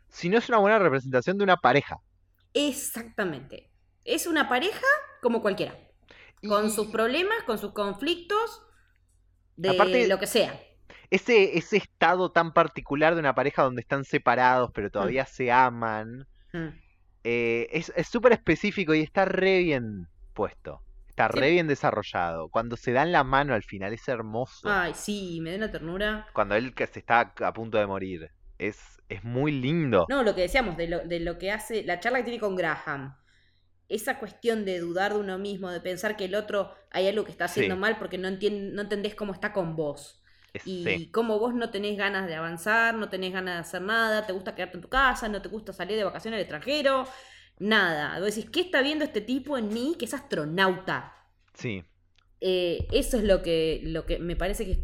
sino es una buena representación de una pareja. Exactamente. Es una pareja como cualquiera. Y- Con sus problemas, con sus conflictos, de Aparte- lo que sea. ese, ese estado tan particular de una pareja donde están separados pero todavía se aman, Mm. eh, es es súper específico y está re bien puesto. Está Sí. re bien desarrollado. Cuando se dan la mano al final es hermoso. Ay, sí, me da una ternura. Cuando él que se está a punto de morir. Es, es muy lindo. No, lo que decíamos, de lo, de lo que hace, la charla que tiene con Graham. Esa cuestión de dudar de uno mismo, de pensar que el otro hay algo que está haciendo Sí. mal porque no, no entendés cómo está con vos. Y sí. cómo vos no tenés ganas de avanzar, no tenés ganas de hacer nada, te gusta quedarte en tu casa, no te gusta salir de vacaciones al extranjero, nada. Vos decís, ¿qué está viendo este tipo en mí que es astronauta? Sí. Eh, eso es lo que, lo que me parece que,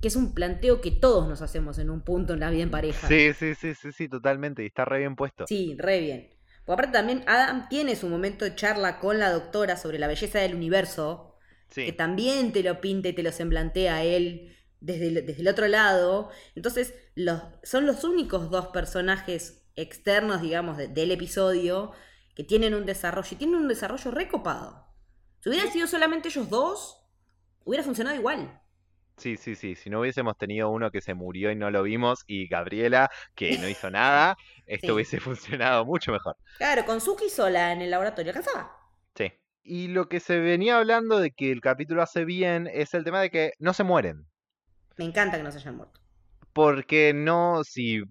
que es un planteo que todos nos hacemos en un punto en la vida en pareja. Sí, sí, sí, sí, sí, totalmente. Y está re bien puesto. Sí, re bien. Porque aparte también Adam tiene su momento de charla con la doctora sobre la belleza del universo, que también te lo pinta y te lo semblantea a él desde el, desde el otro lado. Entonces, los, son los únicos dos personajes externos, digamos, de- del episodio que tienen un desarrollo, y tienen un desarrollo recopado. Si hubieran sido solamente ellos dos, hubiera funcionado igual. Sí, sí, sí. Si no hubiésemos tenido uno que se murió y no lo vimos y Gabriela que no hizo nada, esto Sí. hubiese funcionado mucho mejor. Claro, con Suki sola en el laboratorio alcanzaba. Sí. Y lo que se venía hablando de que el capítulo hace bien es el tema de que no se mueren. Me encanta que no se hayan muerto. Porque no, si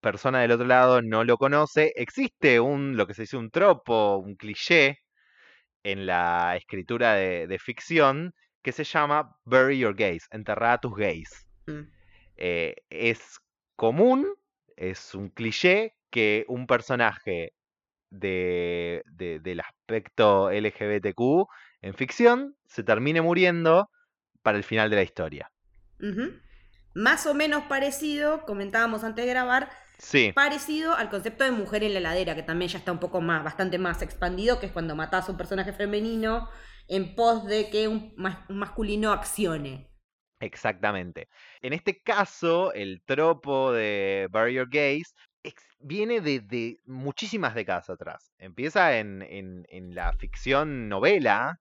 persona del otro lado no lo conoce, existe un, lo que se dice un tropo, un cliché en la escritura de, de ficción que se llama bury your gays, enterrar a tus gays. Mm. Eh, es común, es un cliché que un personaje de, de- del aspecto LGBTQ en ficción se termine muriendo para el final de la historia. Más o menos parecido, comentábamos antes de grabar, Sí, parecido al concepto de mujer en la heladera, que también ya está un poco más, bastante más expandido, que es cuando matás a un personaje femenino en pos de que un, mas- un masculino accione. Exactamente. En este caso, el tropo de Your Gaze viene de, de muchísimas décadas atrás. Empieza en, en- en la ficción novela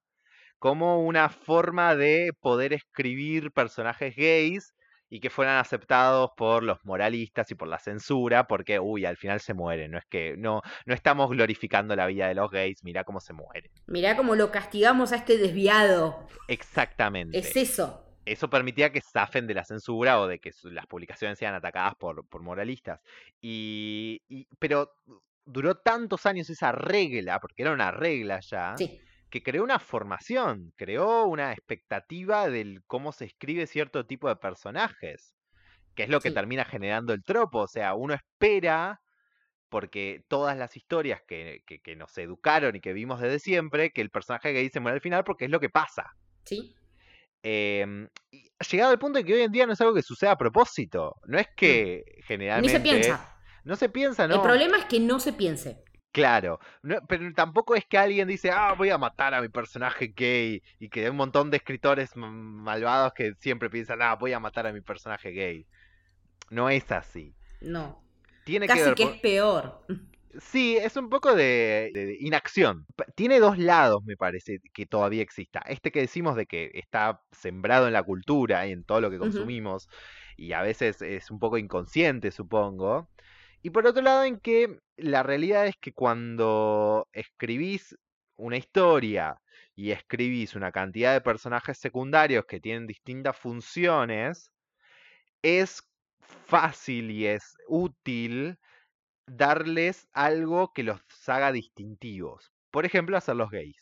como una forma de poder escribir personajes gays y que fueran aceptados por los moralistas y por la censura, porque, uy, al final se mueren. No es que no, no estamos glorificando la vida de los gays, mirá cómo se mueren. Mirá cómo lo castigamos a este desviado. Exactamente. Es eso. Eso permitía que zafen de la censura o de que las publicaciones sean atacadas por, por moralistas. Y, y- pero duró tantos años esa regla, porque era una regla ya, Sí. que creó una formación, creó una expectativa del cómo se escribe cierto tipo de personajes, que es lo que Sí. termina generando el tropo. O sea, uno espera, porque todas las historias que, que- que nos educaron y que vimos desde siempre, que el personaje gay se muere al final porque es lo que pasa. Sí. Y ha llegado al punto de que hoy en día no es algo que suceda a propósito. No es que Ni generalmente. se piensa. No se piensa, ¿no? El problema es que no se piense. Claro, no- pero tampoco es que alguien dice, ah, voy a matar a mi personaje gay, y que hay un montón de escritores malvados que siempre piensan, ah, voy a matar a mi personaje gay. No es así. No. Tiene que Casi ver que es peor. Sí, es un poco de, de inacción. Tiene dos lados, me parece, que todavía exista. Este que decimos de que está sembrado en la cultura y en todo lo que consumimos, y a veces es un poco inconsciente, supongo. Y por otro lado, en que la realidad es que cuando escribís una historia y escribís una cantidad de personajes secundarios que tienen distintas funciones, es fácil y es útil darles algo que los haga distintivos. Por ejemplo, hacerlos gays.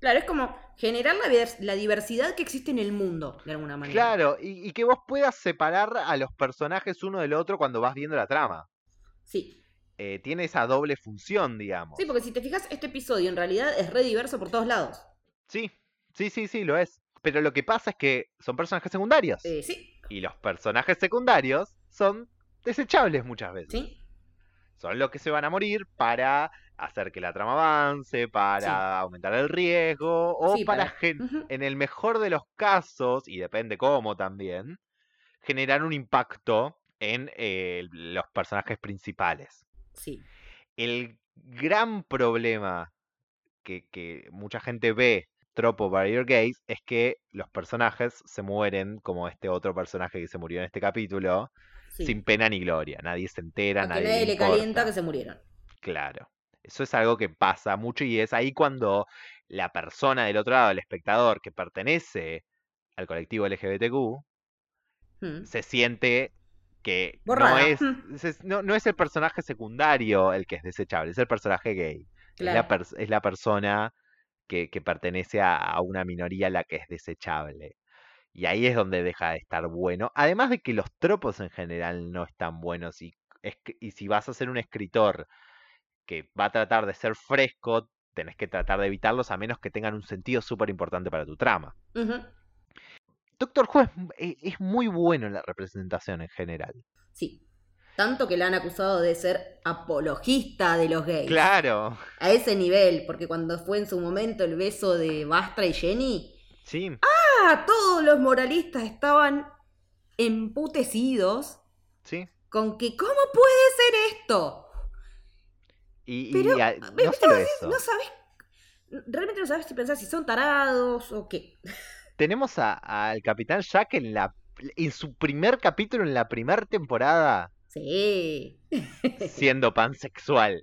Claro, es como generar la, vers- la diversidad que existe en el mundo, de alguna manera. Claro, y, y que vos puedas separar a los personajes uno del otro cuando vas viendo la trama. Sí. Eh, tiene esa doble función, digamos. Sí, porque si te fijas, este episodio en realidad es re diverso por todos lados. Sí, sí, sí, sí, lo es. Pero lo que pasa es que son personajes secundarios. Eh, sí, Y los personajes secundarios son desechables muchas veces. sí. Son los que se van a morir para hacer que la trama avance, para Sí. aumentar el riesgo o Sí, para, en el mejor de los casos, y depende cómo también, generar un impacto en eh, los personajes principales. Sí. El gran problema que, que mucha gente ve tropo Barrier Gaze es que los personajes se mueren, como este otro personaje que se murió en este capítulo, sí. sin pena ni gloria. Nadie se entera, nadie, nadie le importa. calienta que se murieron. Claro. Eso es algo que pasa mucho y es ahí cuando la persona del otro lado, el espectador que pertenece al colectivo LGBTQ, Mm. se siente que no es, no, no es el personaje secundario el que es desechable, es el personaje gay. Es, la es persona que, que pertenece a, a una minoría la que es desechable. Y ahí es donde deja de estar bueno. Además de que los tropos en general no están buenos. Y, es y si vas a ser un escritor que va a tratar de ser fresco, tenés que tratar de evitarlos a menos que tengan un sentido súper importante para tu trama. Doctor Who es, m- e- es muy bueno en la representación en general. Sí. Tanto que la han acusado de ser apologista de los gays. Claro. A ese nivel, porque cuando fue en su momento el beso de Bastra y Jenny, Sí. ¡ah! Todos los moralistas estaban emputecidos Sí. con que ¿cómo puede ser esto? Y, y Pero, a- ¿viste no vos solo decís? eso. No sabes, realmente no sabes si pensás si son tarados o qué. Tenemos a- al Capitán Jack en la en su primer capítulo en la primera temporada Sí. siendo pansexual.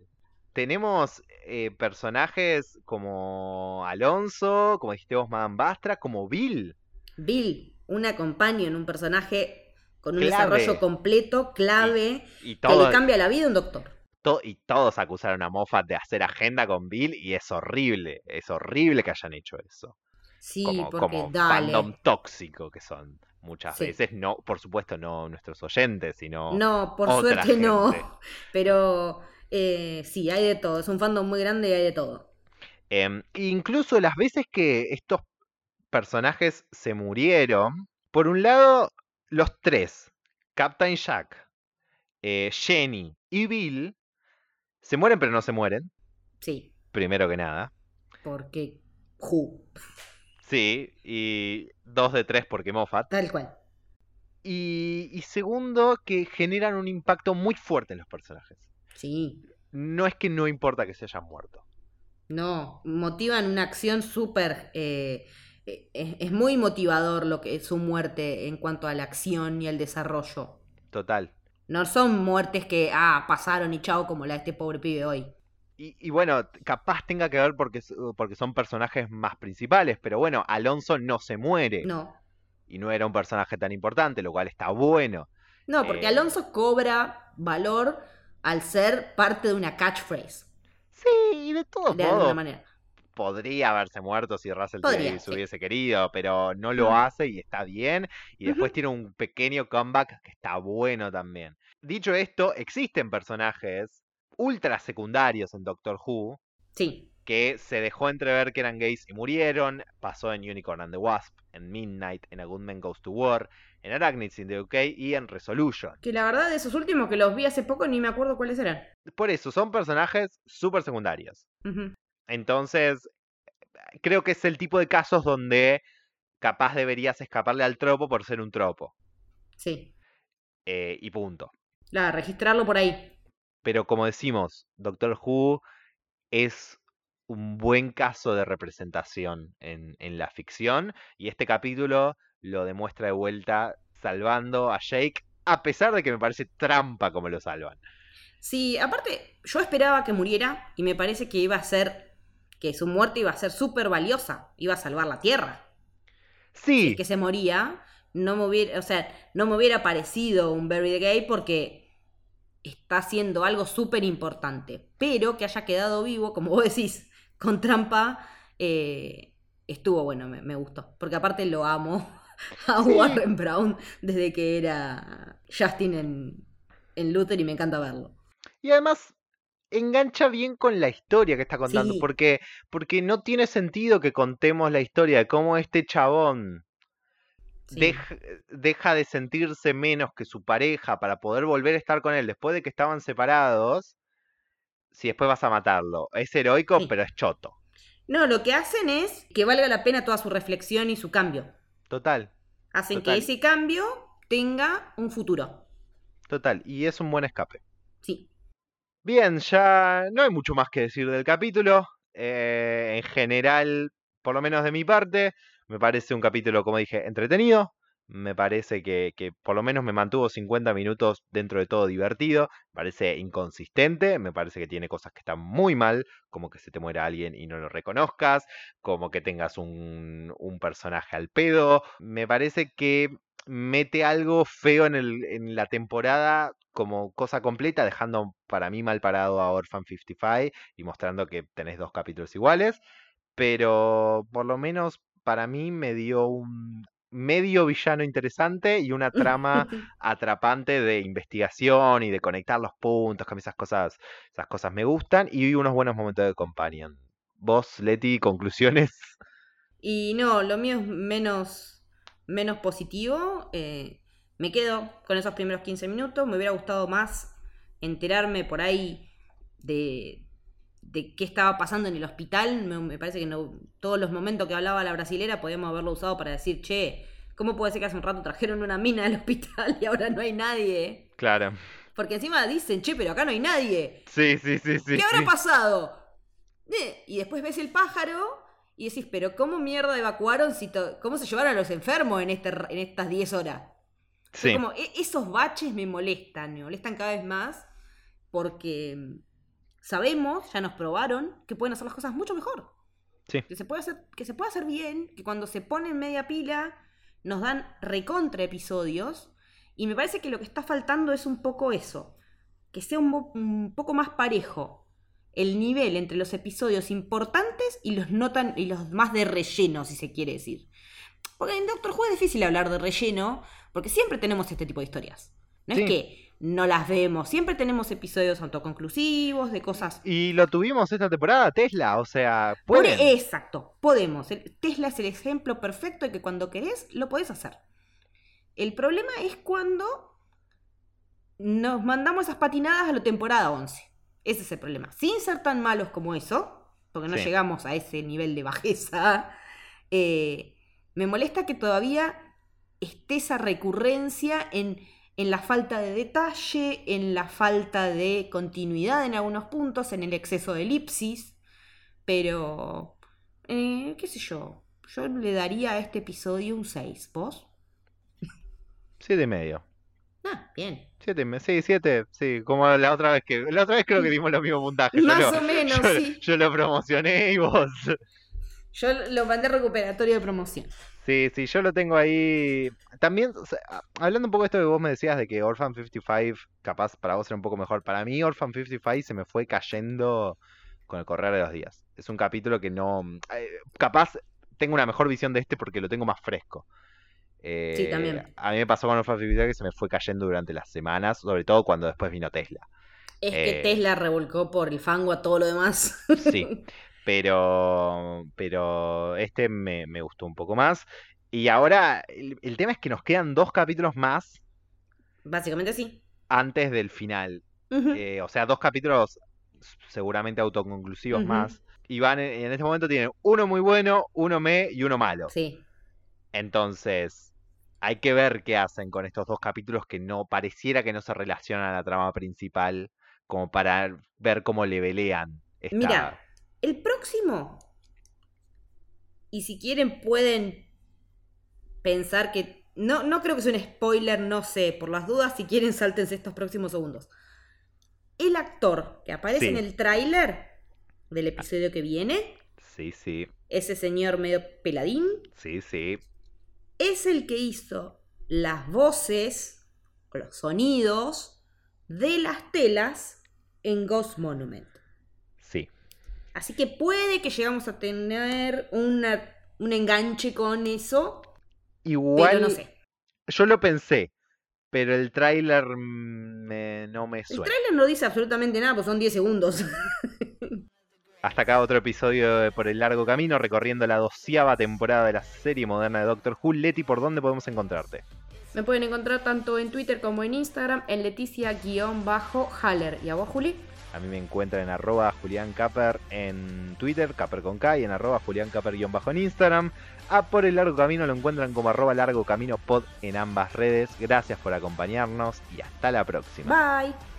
Tenemos eh, personajes como Alonso, como dijiste vos, Madame Bastra, como Bill. Bill, una companion, un personaje con un Clave. desarrollo completo, clave, Y, que todo, le cambia la vida a un doctor. to- y todos acusaron a Moffat de hacer agenda con Bill y es horrible, es horrible que hayan hecho eso. Sí, como, porque como dale. fandom tóxico que son muchas Sí. veces. No, por supuesto, no nuestros oyentes, sino No, por suerte no. Pero Eh, sí, hay de todo. Es un fandom muy grande y hay de todo. Em, incluso las veces que estos personajes se murieron, por un lado, los tres, Captain Jack, eh, Jenny y Bill, se mueren pero no se mueren, Sí, primero que nada. porque Who, Sí, y dos de tres porque Moffat. tal cual. Y, y segundo, que generan un impacto muy fuerte en los personajes. Sí, No es que no importa que se hayan muerto. no, motivan una acción súper... eh, eh, es, muy motivador lo que es su muerte en cuanto a la acción y al desarrollo. Total. No son muertes que, ah, pasaron y chao como la de este pobre pibe hoy. Y, y bueno, capaz tenga que ver porque, porque son personajes más principales, pero bueno, Alonso no se muere. No, Y no era un personaje tan importante, lo cual está bueno. no, porque Eh. Alonso cobra valor al ser parte de una catchphrase, Sí, y de todos de alguna manera. podría haberse muerto si Russell Podría, Davies sí. hubiese querido, pero no lo hace y está bien. Y después tiene un pequeño comeback que está bueno también. Dicho esto, existen personajes ultra secundarios en Doctor Who Sí, que se dejó entrever que eran gays y murieron. Pasó en Unicorn and the Wasp, en Midnight, en A Good Man Goes to War, en Arachnids in the UK y en Resolution. que la verdad de esos últimos que los vi hace poco ni me acuerdo cuáles eran. Por eso, son personajes súper secundarios. Entonces, creo que es el tipo de casos donde capaz deberías escaparle al tropo por ser un tropo. Sí, eh, y punto. la, registrarlo por ahí. Pero como decimos, Doctor Who es un buen caso de representación en, en la ficción. Y este capítulo lo demuestra de vuelta salvando a Jake. A pesar de que me parece trampa como lo salvan. Sí, aparte, yo esperaba que muriera y me parece que iba a ser, que su muerte iba a ser súper valiosa, iba a salvar la Tierra. Si Sí, es que se moría, no me hubiera, o sea, no me hubiera parecido un Bury the Gay porque está haciendo algo súper importante. Pero que haya quedado vivo, como vos decís, con trampa, eh, estuvo bueno, me, me gustó. Porque aparte lo amo a Sí. Warren Brown desde que era Justin en, en Luther y me encanta verlo. Y además engancha bien con la historia que está contando, Sí. porque, porque no tiene sentido que contemos la historia de cómo este chabón Sí. deja, deja de sentirse menos que su pareja para poder volver a estar con él después de que estaban separados, si después vas a matarlo. Es heroico, Sí. pero es choto. No, lo que hacen es que valga la pena toda su reflexión y su cambio. Total, Hacen Total. que ese cambio tenga un futuro. total. Y es un buen escape. Sí. Bien, ya no hay mucho más que decir del capítulo. Eh, en general, por lo menos de mi parte, me parece un capítulo, como dije, entretenido. Me parece que, que por lo menos me mantuvo 50 minutos dentro de todo divertido. Me parece inconsistente, me parece que tiene cosas que están muy mal, como que se te muera alguien y no lo reconozcas, como que tengas un, un personaje al pedo. Me parece que mete algo feo en, el, en la temporada como cosa completa, dejando para mí mal parado a Orphan 55 y mostrando que tenés dos capítulos iguales. Pero por lo menos para mí me dio un medio villano interesante y una trama atrapante de investigación y de conectar los puntos, que a mí esas cosas, esas cosas me gustan, y unos buenos momentos de companion. Vos, Leti, conclusiones. Y no, lo mío es menos, menos positivo. eh, me quedo con esos primeros 15 minutos. Me hubiera gustado más enterarme por ahí de, de qué estaba pasando en el hospital. Me, me parece que no, todos los momentos que hablaba la brasilera podíamos haberlo usado para decir, che, ¿cómo puede ser que hace un rato trajeron una mina al hospital y ahora no hay nadie? Claro. Porque encima dicen, che, pero acá no hay nadie. Sí, sí, sí, sí. ¿Qué habrá sí. pasado? Eh, Y después ves el pájaro y decís, pero ¿cómo mierda evacuaron? Si ¿Cómo se llevaron a los enfermos en, este, en estas 10 horas? Sí. Como, e- esos baches me molestan, me molestan cada vez más porque sabemos, ya nos probaron, que pueden hacer las cosas mucho mejor. Sí. Que se puede hacer, que se puede hacer bien, que cuando se pone en media pila nos dan recontra episodios. Y me parece que lo que está faltando es un poco eso. Que sea un, poco más parejo el nivel entre los episodios importantes y los no tan, y los más de relleno, si se quiere decir. Porque en Doctor Who es difícil hablar de relleno, porque siempre tenemos este tipo de historias. No Sí. es que no las vemos. Siempre tenemos episodios autoconclusivos, de cosas... Y lo tuvimos esta temporada, Tesla, o sea, pueden. Exacto, podemos. Tesla es el ejemplo perfecto de que cuando querés, lo podés hacer. El problema es cuando nos mandamos esas patinadas a la temporada 11. Ese es el problema. Sin ser tan malos como eso, porque no Sí. llegamos a ese nivel de bajeza, eh, me molesta que todavía esté esa recurrencia en, en la falta de detalle, en la falta de continuidad en algunos puntos, en el exceso de elipsis. Pero, eh, qué sé yo, yo le daría a este episodio un 6. ¿Vos? Siete y medio. Ah, bien. Siete, sí, siete, sí, como la otra vez que, la otra vez creo que dimos los mismos puntajes. Más lo- o menos, yo, sí. yo lo promocioné y vos. Yo lo mandé recuperatorio de promoción. Sí, sí, yo lo tengo ahí. También, o sea, a- hablando un poco de esto que vos me decías de que Orphan 55, capaz para vos era un poco mejor. Para mí, Orphan 55 se me fue cayendo con el correr de los días. Es un capítulo que no. eh, capaz tengo una mejor visión de este porque lo tengo más fresco. Sí, también. Eh, A mí me pasó con Orphan 55 que se me fue cayendo durante las semanas, sobre todo cuando después vino Tesla. Es que Eh. Tesla revolcó por el fango a todo lo demás. Sí, pero, pero este me, me gustó un poco más. Y ahora el, el tema es que nos quedan dos capítulos más Básicamente sí. antes del final. Eh, o sea, dos capítulos seguramente autoconclusivos más. Y van en, en este momento tienen uno muy bueno, uno me y uno malo. Sí. Entonces, hay que ver qué hacen con estos dos capítulos que no pareciera que no se relacionan a la trama principal, como para ver cómo le velean esta... Mira, el próximo. Y si quieren pueden pensar que... No, no creo que sea un spoiler, no sé. Por las dudas, si quieren, sáltense estos próximos segundos. El actor que aparece Sí. en el tráiler del episodio que viene, Sí, sí, ese señor medio peladín, sí, sí. es el que hizo las voces los sonidos de las telas en Ghost Monument. Sí. Así que puede que llegamos a tener una- un enganche con eso, Igual, pero no sé. yo lo pensé, pero el tráiler me- no me El suena. tráiler no dice absolutamente nada, pues son 10 segundos. Hasta acá otro episodio de Por el Largo Camino, recorriendo la doceava temporada de la serie moderna de Doctor Who. Leti, ¿por dónde podemos encontrarte? Me pueden encontrar tanto en Twitter como en Instagram en Leticia-Haller. ¿Y a vos, Juli? A mí me encuentran en arroba Julián Caper en Twitter, Caper con y en arroba bajo en Instagram. A Por el Largo Camino lo encuentran como arroba Largo Camino Pod en ambas redes. Gracias por acompañarnos y hasta la próxima. Bye.